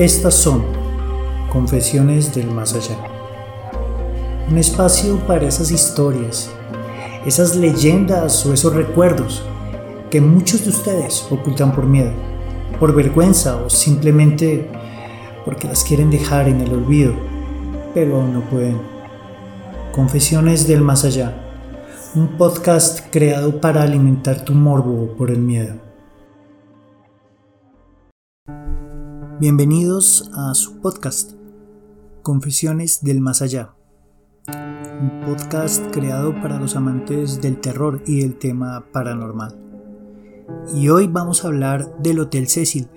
Estas son Confesiones del Más Allá. Un espacio para esas historias, esas leyendas o esos recuerdos que muchos de ustedes ocultan por miedo, por vergüenza o simplemente porque las quieren dejar en el olvido, pero aún no pueden. Confesiones del Más Allá, un podcast creado para alimentar tu morbo por el miedo. Bienvenidos a su podcast, Confesiones del Más Allá, un podcast creado para los amantes del terror y del tema paranormal y hoy vamos a hablar del Hotel Cecil,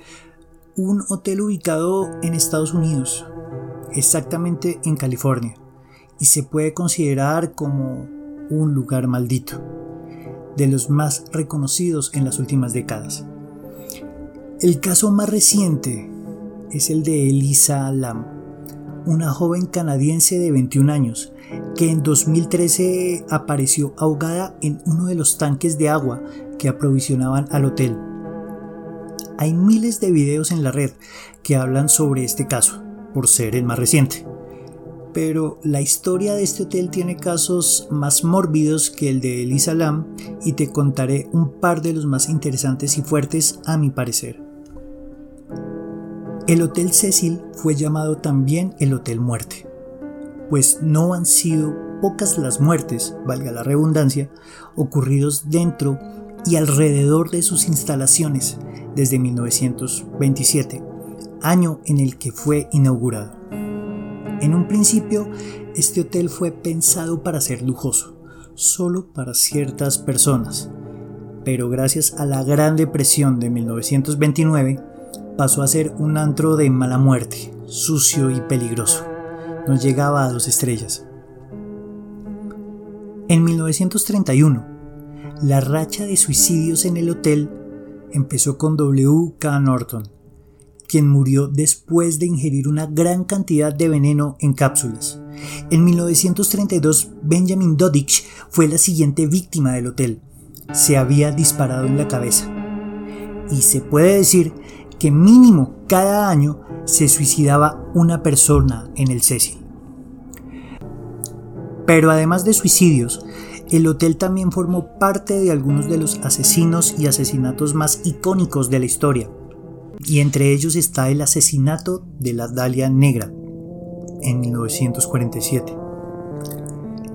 un hotel ubicado en Estados Unidos, exactamente en California, y se puede considerar como un lugar maldito, de los más reconocidos en las últimas décadas. El caso más reciente es el de Elisa Lam, una joven canadiense de 21 años que en 2013 apareció ahogada en uno de los tanques de agua que aprovisionaban al hotel. Hay miles de videos en la red que hablan sobre este caso, por ser el más reciente. Pero la historia de este hotel tiene casos más mórbidos que el de Elisa Lam y te contaré un par de los más interesantes y fuertes a mi parecer. El Hotel Cecil fue llamado también el Hotel Muerte, pues no han sido pocas las muertes, valga la redundancia, ocurridos dentro y alrededor de sus instalaciones desde 1927, año en el que fue inaugurado. En un principio, este hotel fue pensado para ser lujoso, solo para ciertas personas, pero gracias a la Gran Depresión de 1929, pasó a ser un antro de mala muerte, sucio y peligroso. No llegaba a dos estrellas. En 1931, la racha de suicidios en el hotel empezó con W. K. Norton, quien murió después de ingerir una gran cantidad de veneno en cápsulas. En 1932, Benjamin Dodich fue la siguiente víctima del hotel. Se había disparado en la cabeza. Y se puede decir que mínimo cada año se suicidaba una persona en el Cecil. Pero además de suicidios, el hotel también formó parte de algunos de los asesinos y asesinatos más icónicos de la historia, y entre ellos está el asesinato de la Dalia Negra en 1947.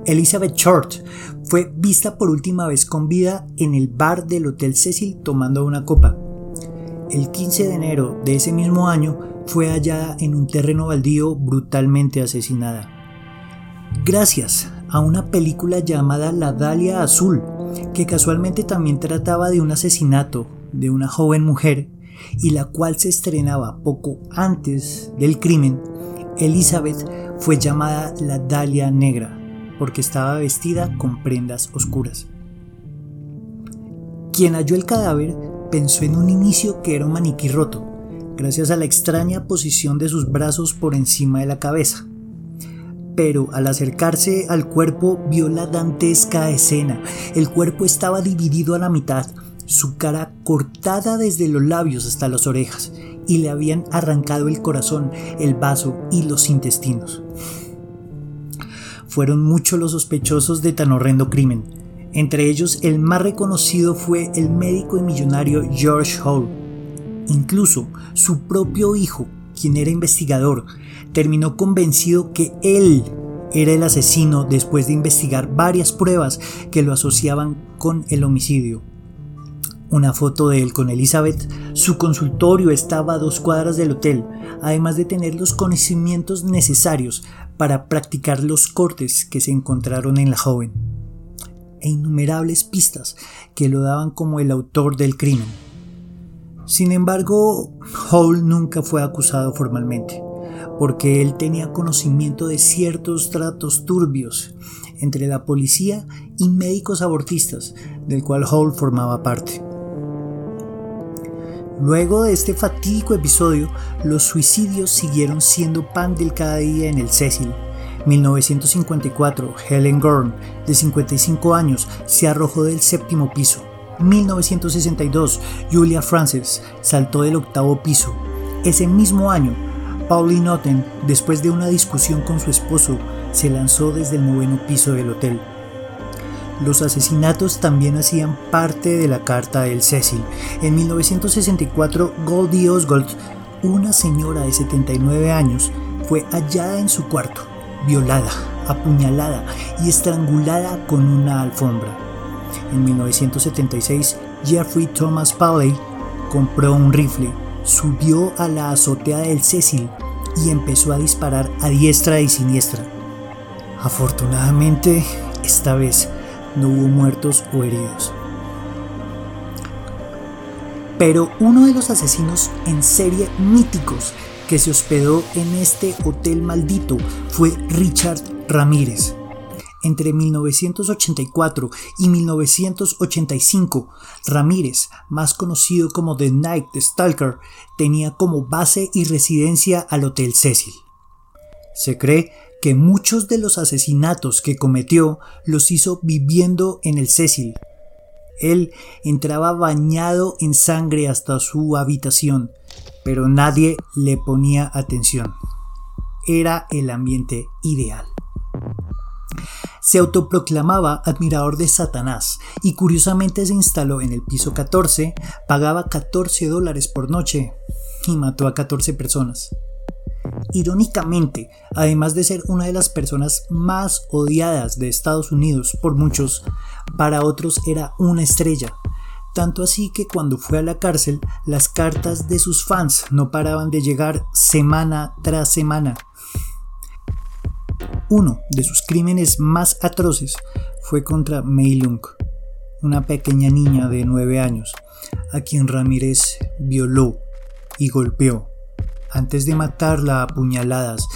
Elizabeth Short fue vista por última vez con vida en el bar del Hotel Cecil tomando una copa. El 15 de enero de ese mismo año fue hallada en un terreno baldío brutalmente asesinada. Gracias a una película llamada La Dalia Azul, que casualmente también trataba de un asesinato de una joven mujer y la cual se estrenaba poco antes del crimen, Elizabeth fue llamada la Dalia Negra porque estaba vestida con prendas oscuras. Quien halló el cadáver pensó en un inicio que era un maniquí roto, gracias a la extraña posición de sus brazos por encima de la cabeza pero al acercarse al cuerpo vio la dantesca escena. El cuerpo estaba dividido a la mitad, su cara cortada desde los labios hasta las orejas, y le habían arrancado el corazón, el vaso y los intestinos. Fueron muchos los sospechosos de tan horrendo crimen. Entre ellos, el más reconocido fue el médico y millonario George Hall. Incluso su propio hijo, quien era investigador, terminó convencido que él era el asesino después de investigar varias pruebas que lo asociaban con el homicidio. Una foto de él con Elizabeth, su consultorio estaba a dos cuadras del hotel, además de tener los conocimientos necesarios para practicar los cortes que se encontraron en la joven, e innumerables pistas que lo daban como el autor del crimen. Sin embargo, Hall nunca fue acusado formalmente porque él tenía conocimiento de ciertos tratos turbios entre la policía y médicos abortistas, del cual Hall formaba parte. Luego de este fatídico episodio, los suicidios siguieron siendo pan del cada día en el Cecil. 1954, Helen Gorn, de 55 años, se arrojó del séptimo piso. 1962, Julia Francis saltó del octavo piso. Ese mismo año, Pauline Otten, después de una discusión con su esposo, se lanzó desde el noveno piso del hotel. Los asesinatos también hacían parte de la carta del Cecil. En 1964, Goldie Osgold, una señora de 79 años, fue hallada en su cuarto, violada, apuñalada y estrangulada con una alfombra. En 1976, Jeffrey Thomas Pawley compró un rifle, subió a la azotea del Cecil y empezó a disparar a diestra y siniestra. Afortunadamente, esta vez no hubo muertos o heridos. Pero uno de los asesinos en serie míticos que se hospedó en este hotel maldito fue Richard Ramírez. Entre 1984 y 1985, Ramírez, más conocido como The Night Stalker, tenía como base y residencia al Hotel Cecil. Se cree que muchos de los asesinatos que cometió los hizo viviendo en el Cecil. Él entraba bañado en sangre hasta su habitación, pero nadie le ponía atención. Era el ambiente ideal. Se autoproclamaba admirador de Satanás y curiosamente se instaló en el piso 14, pagaba 14 dólares por noche y mató a 14 personas. Irónicamente, además de ser una de las personas más odiadas de Estados Unidos por muchos, para otros era una estrella. Tanto así que cuando fue a la cárcel, las cartas de sus fans no paraban de llegar semana tras semana. Uno de sus crímenes más atroces fue contra Mei Lung, una pequeña niña de 9 años, a quien Ramírez violó y golpeó antes de matarla a puñaladas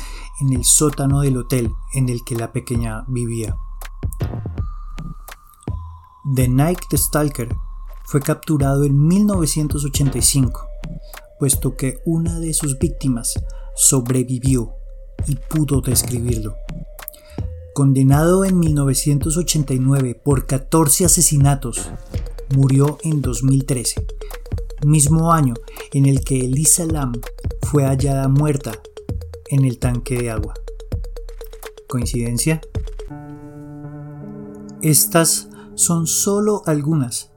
en el sótano del hotel en el que la pequeña vivía. The Night Stalker fue capturado en 1985, puesto que una de sus víctimas sobrevivió y pudo describirlo. Condenado en 1989 por 14 asesinatos, murió en 2013, mismo año en el que Elisa Lam fue hallada muerta en el tanque de agua. ¿Coincidencia? Estas son solo algunas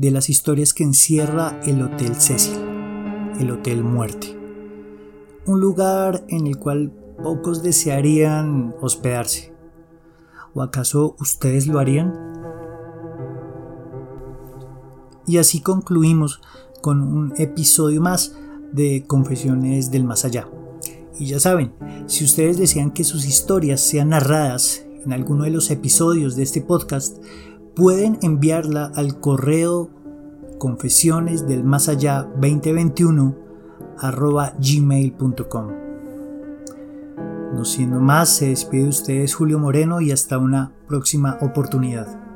de las historias que encierra el Hotel Cecil, el Hotel Muerte. Un lugar en el cual pocos desearían hospedarse. ¿O acaso ustedes lo harían? Y así concluimos con un episodio más de Confesiones del Más Allá. Y ya saben, si ustedes desean que sus historias sean narradas en alguno de los episodios de este podcast, pueden enviarla al correo confesiones del más allá 2021 arroba gmail.com. No siendo más, se despide de ustedes Julio Moreno y hasta una próxima oportunidad.